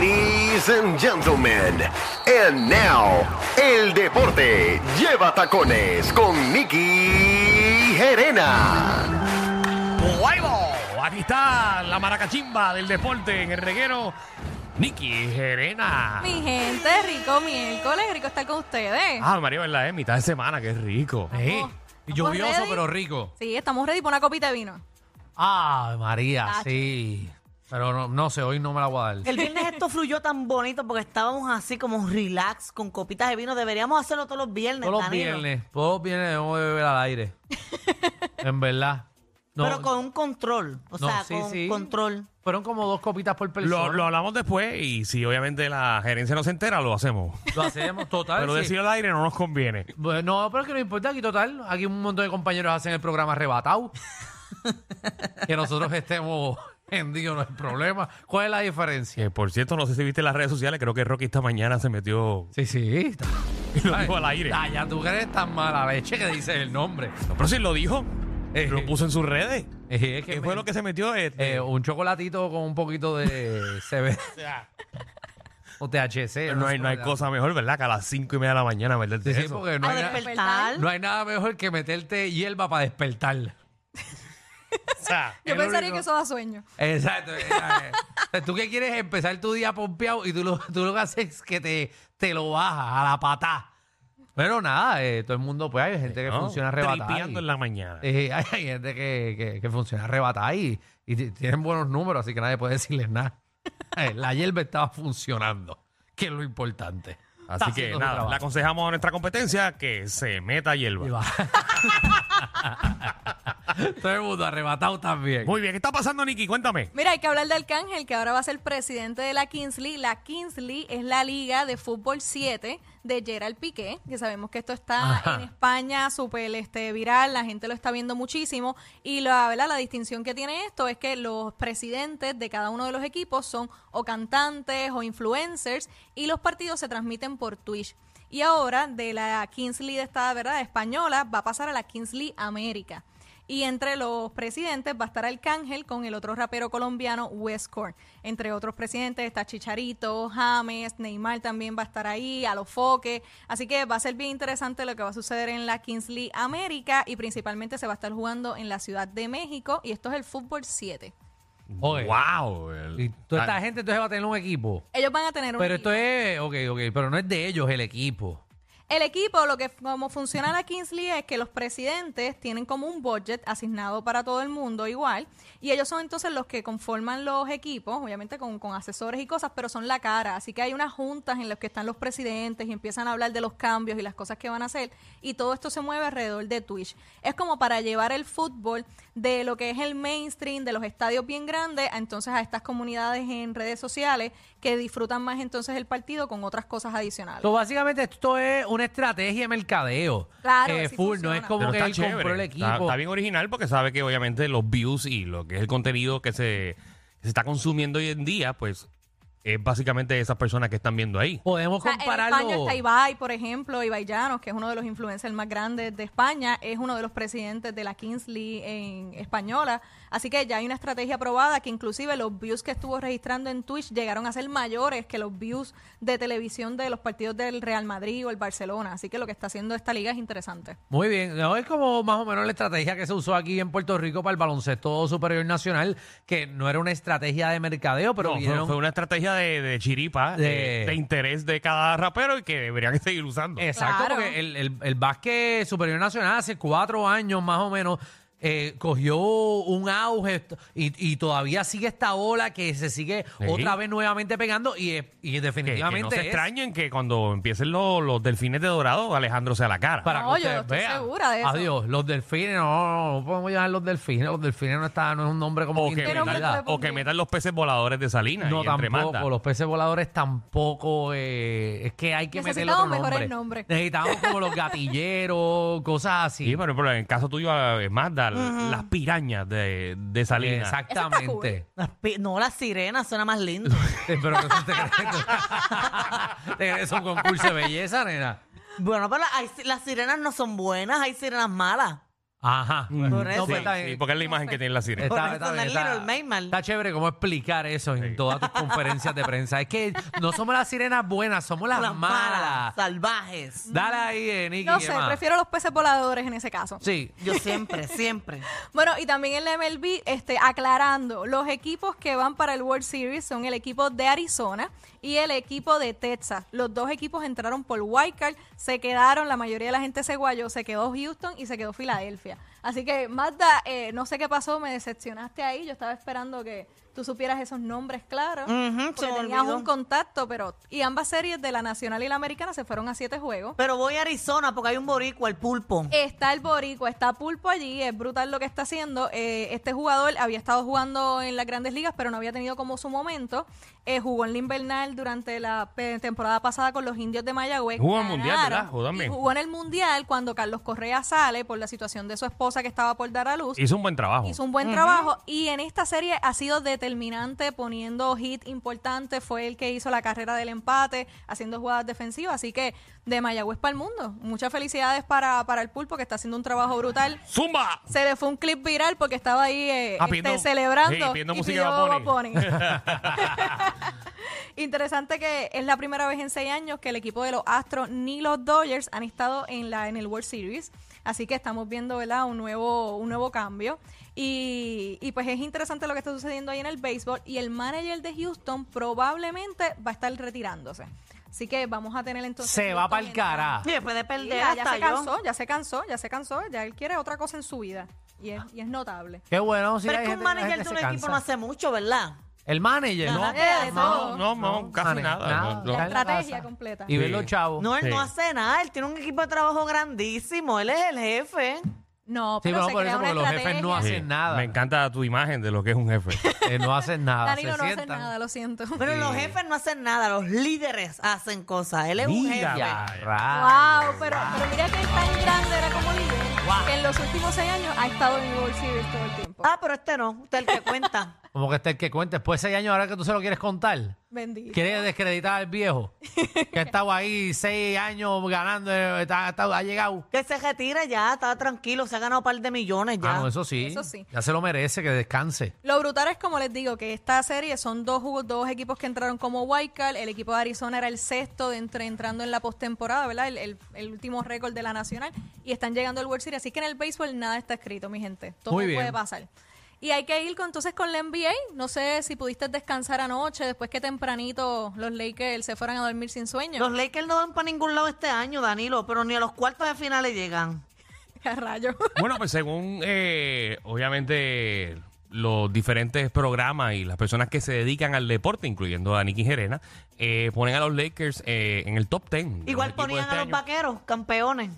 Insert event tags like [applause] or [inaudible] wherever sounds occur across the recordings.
Ladies and gentlemen, and now, el deporte lleva tacones con Nicky Gerena. ¡Huevo! Aquí está la maracachimba del deporte en el reguero. Nicky Gerena. Mi gente, rico miércoles, rico estar con ustedes. Ah, María, ¿verdad? Es mitad de semana, qué rico. Estamos Lluvioso ready. pero rico. Sí, estamos ready para una copita de vino. Ah, María, Tacho. sí. Pero no, no sé, hoy no me la voy a dar. El viernes esto fluyó tan bonito porque estábamos así como relax con copitas de vino. Deberíamos hacerlo todos los viernes. Todos los Danilo. viernes, todos los viernes debemos de beber al aire. [laughs] en verdad. No, Pero con un control. O No, sea, sí, con sí. control. Fueron como dos copitas por persona. Lo, lo hablamos después y si obviamente la gerencia no se entera, lo hacemos. Lo hacemos total. Pero sí. decirlo al aire no nos conviene. Bueno, no, pero es que no importa aquí total. Aquí un montón de compañeros hacen el programa arrebatado. [laughs] que nosotros estemos hendidos no es problema. ¿Cuál es la diferencia? Que por cierto, no sé si viste las redes sociales, creo que Rocky esta mañana se metió Sí, sí. y lo dijo al aire. Ah, ya tú crees tan mala leche que dices el nombre. No, pero si lo dijo, Eh, lo puso en sus redes. Eh, es ¿Qué que fue me- lo que se metió? Este, Eh, un chocolatito con un poquito de [laughs] CB o THC. no, hay, no hay cosa mejor, ¿verdad? Que a las cinco y media de la mañana, ¿verdad? Sí, porque no A hay, na- despertar. no hay nada mejor que meterte hierba para despertar. [laughs] O sea, [laughs] Yo pensaría único- que eso da sueño. Exacto. eh, [laughs] eh, Tú que quieres empezar tu día pompeado y tú lo, tú lo que haces es que te, te lo bajas a la patá. Pero nada, eh, todo el mundo, pues hay gente que ¿no? funciona arrebatada. Y- en la mañana. Eh, hay, [laughs] hay gente que, que, que funciona arrebatada y, y tienen buenos números, así que nadie puede decirles nada. Eh, la hierba estaba funcionando, que es lo importante. Está Así que haciendo su nada, trabajo. le aconsejamos a nuestra competencia que se meta hierba. Y va. [laughs] Todo el mundo arrebatado también. Muy bien, ¿qué está pasando, Nicky? Cuéntame. Mira, hay que hablar de Arcángel, que ahora va a ser presidente de la Kingsley. La Kingsley es la liga de fútbol 7 de Gerald Piqué, que sabemos que esto está Ajá. en España súper este, viral, la gente lo está viendo muchísimo. Y la, ¿verdad? la distinción que tiene esto es que los presidentes de cada uno de los equipos son o cantantes o influencers y los partidos se transmiten por Twitch. Y ahora de la Kingsley de esta verdad española va a pasar a la Kingsley América. Y entre los presidentes va a estar Arcángel con el otro rapero colombiano Westcore. Entre otros presidentes está Chicharito, James, Neymar también va a estar ahí, Alofoque. Así que va a ser bien interesante lo que va a suceder en la Kingsley América y principalmente se va a estar jugando en la Ciudad de México y esto es el fútbol 7. Oye, ¡Wow! El- Y toda esta Ah, gente entonces va a tener un equipo. Ellos van a tener un Pero equipo. esto es, ok, ok, pero no es de ellos el equipo. El equipo, lo que como funciona la Kingsley es que los presidentes tienen como un budget asignado para todo el mundo igual, y ellos son entonces los que conforman los equipos, obviamente con, con asesores y cosas, pero son la cara. Así que hay unas juntas en las que están los presidentes y empiezan a hablar de los cambios y las cosas que van a hacer, y todo esto se mueve alrededor de Twitch. Es como para llevar el fútbol de lo que es el mainstream, de los estadios bien grandes, a entonces a estas comunidades en redes sociales que disfrutan más entonces el partido con otras cosas adicionales. So, básicamente esto es una estrategia de mercadeo. Claro, Eh, así full, no funciona. es como pero que está él chévere. compró el equipo. Está, está bien original porque sabe que obviamente los views y lo que es el contenido que se, que se está consumiendo hoy en día, pues es básicamente esas personas que están viendo ahí. Podemos O sea, en compararlo. España está Ibai, por ejemplo, Ibai Llanos, que es uno de los influencers más grandes de España, es uno de los presidentes de la Kingsley en española. Así que ya hay una estrategia aprobada que inclusive los views que estuvo registrando en Twitch llegaron a ser mayores que los views de televisión de los partidos del Real Madrid o el Barcelona. Así que lo que está haciendo esta liga es interesante. Muy bien, no, es como más o menos la estrategia que se usó aquí en Puerto Rico para el baloncesto superior nacional, que no era una estrategia de mercadeo, pero No, fue una estrategia de, de chiripa, de, De- de interés de cada rapero y que deberían [laughs] seguir usando. Exacto, Claro. porque el, el, el básquet superior nacional hace cuatro años más o menos eh, cogió un auge y, y todavía sigue esta ola que se sigue Sí. otra vez nuevamente pegando y, es- y Que, que definitivamente no se es extrañen que cuando empiecen los, los delfines de dorado, Alejandro sea la cara. para No, que yo ustedes estoy vean. segura de eso. Adiós, los delfines, no, no, no podemos llamar los delfines, los delfines no, está, no es un nombre como o, que ¿Qué nombre metan, o que los peces voladores de Salinas No, y tampoco. Los peces voladores tampoco. eh, es que hay que Necesitamos otro nombre. nombres. Necesitamos como los gatilleros, cosas así. Sí, pero, pero en el caso tuyo, eh, Magda, las pirañas de, de Salinas. Exactamente. Las pi- no, las sirenas suena más lindo. [laughs] Pero que eso [laughs] te crees. ¿Te crees que es un concurso de belleza, nena? bueno, pero hay- las sirenas no son buenas, hay sirenas malas. Ajá. Por No, eso. pues, Sí, está bien. sí, porque es la imagen que tiene la sirena. Está, eso está no bien, es está- Little Mermaid. está chévere cómo explicar eso en todas tus conferencias de prensa. Es que no somos las sirenas buenas, somos las, Las malas. salvajes. Dale ahí, eh, Nicky. No ¿qué sé, más? prefiero los peces voladores en ese caso. Sí. Yo siempre, siempre. [laughs] Bueno, y también en la MLB, este, aclarando, los equipos que van para el World Series son el equipo de Arizona y el equipo de Texas. Los dos equipos entraron por wildcard, se quedaron, la mayoría de la gente se guayó, se quedó Houston y se quedó Filadelfia. Así que, Magda, eh, no sé qué pasó, me decepcionaste ahí, yo estaba esperando que tú supieras esos nombres claros, se porque tenías olvidó. un contacto, pero... Y ambas series de la Nacional y la Americana se fueron a siete juegos. Pero voy a Arizona porque hay un boricua, el pulpo. Está el Boricua, está Pulpo allí, es brutal lo que está haciendo. Eh, este jugador había estado jugando en las grandes ligas, pero no había tenido como su momento. Eh, jugó en la invernal durante la temporada pasada con los indios de Mayagüez. Jugó en el Mundial. ¿verdad? Jugó también. Jugó en el mundial cuando Carlos Correa sale por la situación de su esposa que estaba por dar a luz. Hizo un buen trabajo. Hizo un buen trabajo y en esta serie ha sido determinante poniendo hit importante. Fue el que hizo la carrera del empate, haciendo jugadas defensivas. Así que de Mayagüez para el mundo. Muchas felicidades para, para el pulpo que está haciendo un trabajo brutal. ¡Zumba! Se le fue un clip viral porque estaba ahí eh, Ah, este, celebrando sí, pidiendo y música. [laughs] Interesante que es la primera vez en seis años que el equipo de los Astros ni los Dodgers han estado en la en el World Series. Así que estamos viendo ¿verdad? un nuevo un nuevo cambio. Y, y pues es interesante lo que está sucediendo ahí en el béisbol. Y el manager de Houston probablemente va a estar retirándose. Así que vamos a tener entonces. Se va para el cara. Y después de perder ya, ya hasta se yo. cansó, ya se cansó, ya se cansó, ya él quiere otra cosa en su vida. Y es, y es notable. Qué bueno. Sí, Pero es que un manager de un se equipo cansa. no hace mucho, ¿verdad? El manager, ¿no? Eh, No, no, no, casi nada. nada. No, no. La estrategia completa. Y ver los chavos. No, él Sí. no hace nada. Él tiene un equipo de trabajo grandísimo. Él es el jefe. No, Sí, pero se por crea eso, una porque los jefes no estrategia. hacen nada. Me encanta tu imagen de lo que es un jefe. [laughs] Eh, no hacen nada. Danilo se no hace sientan. nada, lo siento. [laughs] Pero Sí. los jefes no hacen nada. Los líderes hacen cosas. Él es un Mira, jefe. Rayos. Wow, pero, pero mira que es tan grande era como líder que en los últimos seis años ha estado en el World Series todo el tiempo. Ah, pero este no. Usted es el que cuenta. [laughs] Como que este el que cuente. Después de seis años, ahora que tú se lo quieres contar. Bendito. ¿Quieres descreditar al viejo? que ha estado ahí seis años ganando, está- está- ha llegado. que se retire ya. Estaba tranquilo. Se ha ganado un par de millones ya. Ah, no, eso sí. Eso sí. Ya se lo merece, que descanse. Lo brutal es como les digo que esta serie son dos jugos- dos equipos que entraron como wildcard. El equipo de Arizona era el sexto de entre, entrando en la postemporada, ¿verdad? El, el- el último récord de la nacional y están llegando al World Series. Así que en el béisbol nada está escrito, mi gente. Todo Muy bien. puede pasar. Y hay que ir con, entonces con la NBA. No sé si pudiste descansar anoche después que tempranito los Lakers se fueran a dormir sin sueño. Los Lakers no van para ningún lado este año, Danilo. Pero ni a los cuartos de finales llegan. [laughs] Rayo. Bueno, pues según, eh, obviamente, los diferentes programas y las personas que se dedican al deporte, incluyendo a Nicky Gerena, eh, ponen a los Lakers eh, en el top 10. de los Igual ponían este a los año. vaqueros, campeones.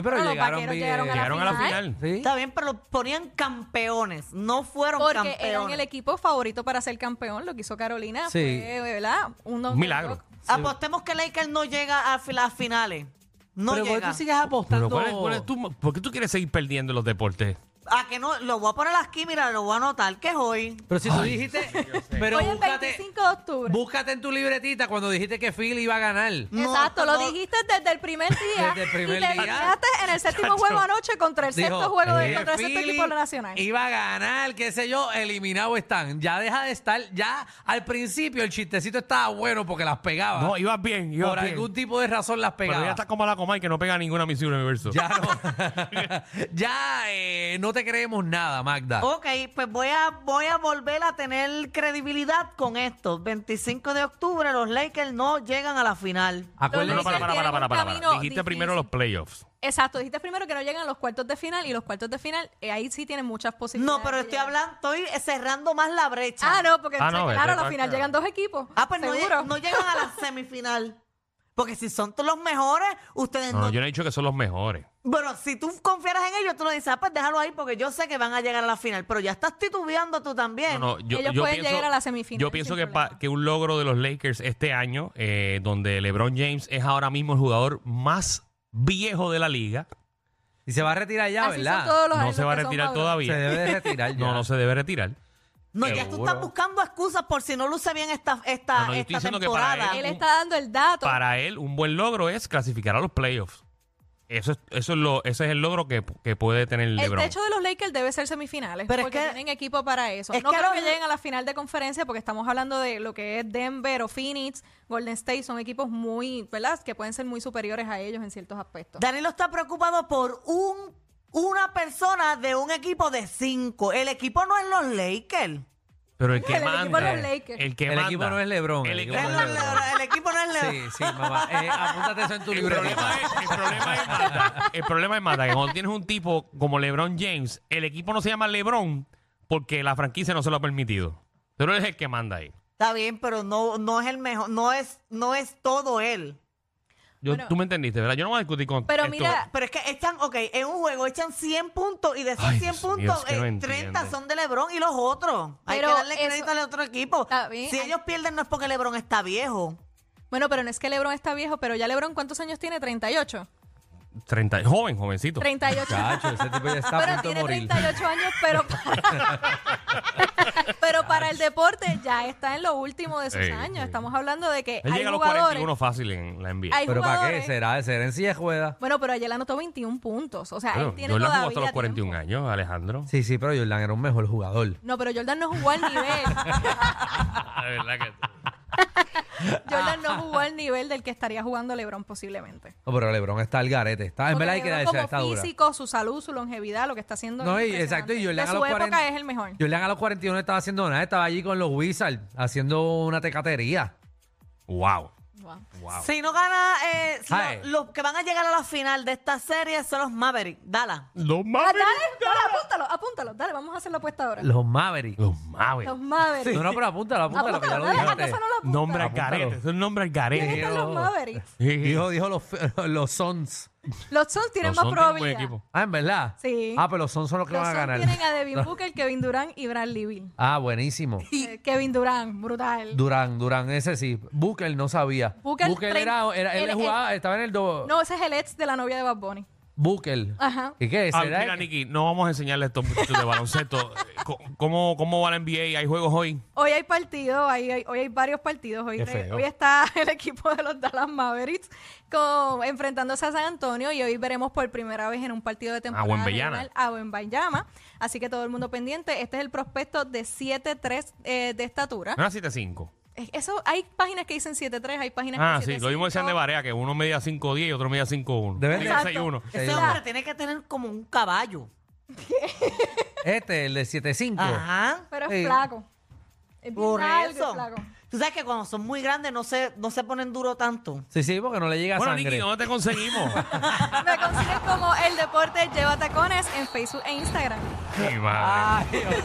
Bueno, pero los llegaron vaqueros bien. llegaron, Llegaron a la final. ¿Sí? Está bien, pero los ponían campeones. No fueron Porque campeones. eran el equipo favorito para ser campeón, lo que hizo Carolina. Sí. Fue, ¿verdad? Un, Un milagro. Apostemos que Lakers no llega a fi- las finales. No Pero ¿por qué llega. tú sigues Pero apostando? ¿cuál es- cuál es tu- ¿Por qué tú quieres seguir perdiendo en los deportes? A que no, lo voy a poner aquí, mira, lo voy a anotar, que es hoy. Pero si tú dijiste... pero Hoy es búscate, 25 de octubre. búscate en tu libretita cuando dijiste que Philly iba a ganar. No, Exacto, lo dijiste desde el primer día. Desde el primer y te día. en el séptimo Chacho. juego anoche contra el sexto juego de eh, contra el sexto Philly equipo nacional. Iba a ganar, qué sé yo, eliminado están. Ya deja de estar, ya al principio el chistecito estaba bueno porque las pegaba. No, ibas bien, ibas Por bien. algún tipo de razón las Pero pegaba. ya estás como la Comay que no pega ninguna Miss Universo. Ya no. [laughs] ya eh, no te creemos nada, Magda. Ok, pues voy a, voy a volver a tener credibilidad con esto. 25 de octubre, los Lakers no llegan a la final. Acuérdense- No, para, para, para, para, para, Dijiste difícil. primero los playoffs. Exacto, dijiste primero que no llegan a los cuartos de final y los cuartos de final, eh, ahí sí tienen muchas posibilidades. No, pero estoy llegar. hablando, estoy cerrando más la brecha. Ah, no, porque Ah, no, claro, vete a la final acá. llegan dos equipos. Ah, pues no, lleg- no llegan a la semifinal. Porque si son todos los mejores, ustedes No, no. yo no he dicho que son los mejores. Bueno, si tú confieras en ellos, tú lo dices, ah, pues déjalo ahí porque yo sé que van a llegar a la final. Pero ya estás titubeando tú también. No, no, yo, Ellos yo pueden pienso, llegar a la semifinal Yo pienso que, pa- problema. que un logro de los Lakers este año, eh, donde LeBron James es ahora mismo el jugador más viejo de la liga, Y se va a retirar ya, Así ¿verdad? son todos los no se va a retirar maduros. Se todavía. debe de retirar [laughs] ya. No, no se debe retirar. No, ya tú estás buscando excusas por si no luce bien esta, esta, No, no, yo estoy esta diciendo que para temporada. Él está dando el dato. Para él, un buen logro es clasificar a los playoffs. Eso es, eso es lo, ese es el logro que, que puede tener El LeBron. techo de los Lakers debe ser semifinales, Pero es porque que- tienen equipo para eso. es no que creo los- que lleguen a la final de conferencia porque estamos hablando de lo que es Denver o Phoenix, Golden State, son equipos muy, ¿verdad? Que pueden ser muy superiores a ellos en ciertos aspectos. Danilo está preocupado por un una persona de un equipo de cinco. El equipo no es los Lakers. Pero el que [laughs] El equipo manda. Lakers. El que El manda. equipo no es LeBron, El el equipo equipo no es LeBron. Lebron, el equipo no es Lebron. Sí, sí, mamá. Eh, apúntate eso en tu El libreta. problema, es, el, problema es, Mata, el problema es, Mata, que cuando tienes un tipo como LeBron James, el equipo no se llama LeBron porque la franquicia no se lo ha permitido. Pero él es el que manda ahí. Está bien, pero no, no es el mejor, no es, no es todo él. Yo, Bueno. tú me entendiste, ¿verdad? Yo no voy a discutir con Pero esto. mira, Pero es que echan, ok, en un juego echan 100 puntos y de esos Ay, 100 Dios mío, puntos, es que no eh, entiende. 30 son de LeBron y los otros. Hay Pero que darle eso- crédito al otro equipo. Está bien, Si hay- ellos pierden no es porque LeBron está viejo. bueno, pero no es que LeBron está viejo, pero ya LeBron, ¿cuántos años tiene? 38. 30, joven, jovencito. 38. Chacho, ese tipo ya está a pero punto de tiene morir. 38 años, pero para, [laughs] pero para el deporte ya está en lo último de sus Sí, años. sí. Estamos hablando de que Él hay llega a los jugadores. 41 fácil en la NBA. Hay ¿Pero para qué? jugadores- ¿Será de ser en silla de ruedas? Bueno, pero ayer anotó 21 puntos. O sea, Bueno, él tiene Jordan jugó todavía hasta los 41 tiempo. años, Alejandro. Sí, sí, pero Jordan era un mejor jugador. No, pero Jordan no jugó al nivel. [laughs] La verdad que- Jordan no jugó al nivel del que estaría jugando LeBron posiblemente. No, pero LeBron está al garete. Está, en verdad hay que LeBron darse como está dura. físico, su salud, su longevidad, lo que está haciendo. No, es y exacto, y. Jordan de a su los época 40 es el mejor. Jordan a los 41 no estaba haciendo nada, estaba allí con los Wizards haciendo una tecatería. Wow. Wow. Wow. Si no gana, eh, si Ay. no- los que van a llegar a la final de esta serie son los Mavericks. Dala. Los Ah, Mavericks. dale, dale, apúntalo, apúntalo. Dale, vamos a hacer la apuesta ahora. Los Mavericks. Los Mavericks. Los Mavericks. No, no, pero apúntalo, apúntalo, que ya lo Apúntalo, dale, dijiste. ¿acaso no lo? Nombre al Apúntalo. garete. Es un nombre al garete. ¿Quiénes son los Dios. Mavericks? Sí. Dijo, dijo los, los Suns. Los Suns tienen Los más Suns tienen buen probabilidad. equipo. Ah, ¿en verdad? Sí. Ah, pero los Suns son los que Los van a Suns ganar. tienen a Devin [laughs] Booker, Kevin Durant y Bradley Beal. Ah, buenísimo. [laughs] Eh, Kevin Durant, brutal. Durán, Durán, ese sí. Booker no sabía. Booker, Booker era, era- él el- jugaba, estaba en el do... No, ese es el ex de la novia de Bad Bunny. Booker. Ajá. ¿Y qué? Ah, ¿Será mira, que- Nicky, no vamos a enseñarle a estos muchachos de baloncesto. Co- ¿Cómo, ¿Cómo va la NBA? ¿Hay juegos hoy? Hoy hay partidos, hay- hay- hoy hay varios partidos. Hoy, Qué te- feo. hoy está [laughs] el equipo de los Dallas Mavericks con, enfrentándose a San Antonio y hoy veremos por primera vez en un partido de temporada Wembanyama. regular a Wembanyama. Así que todo el mundo pendiente. Este es el prospecto de 7'3 eh, de estatura. No era 7-5. Es- Eso, hay páginas que dicen 7'3, hay páginas Ah, que sí, lo mismo decían de 7'5. Barea, que uno medía 5'10 y otro medía 5'1. De verdad. Medía Exacto. 6'1. Ese hombre tiene que tener como un caballo. [laughs] Este, el de 7'5. Ajá. Pero es Sí. flaco. Es bien Por largo y eso. flaco. Tú sabes que cuando son muy grandes no se, no se ponen duro tanto. Sí, sí, porque no le llega Bueno, sangre. Nicky, ¿dónde te conseguimos? [laughs] Me consiguen como El Deporte Lleva Tacones en Facebook e Instagram. Mi madre. Ay, Dios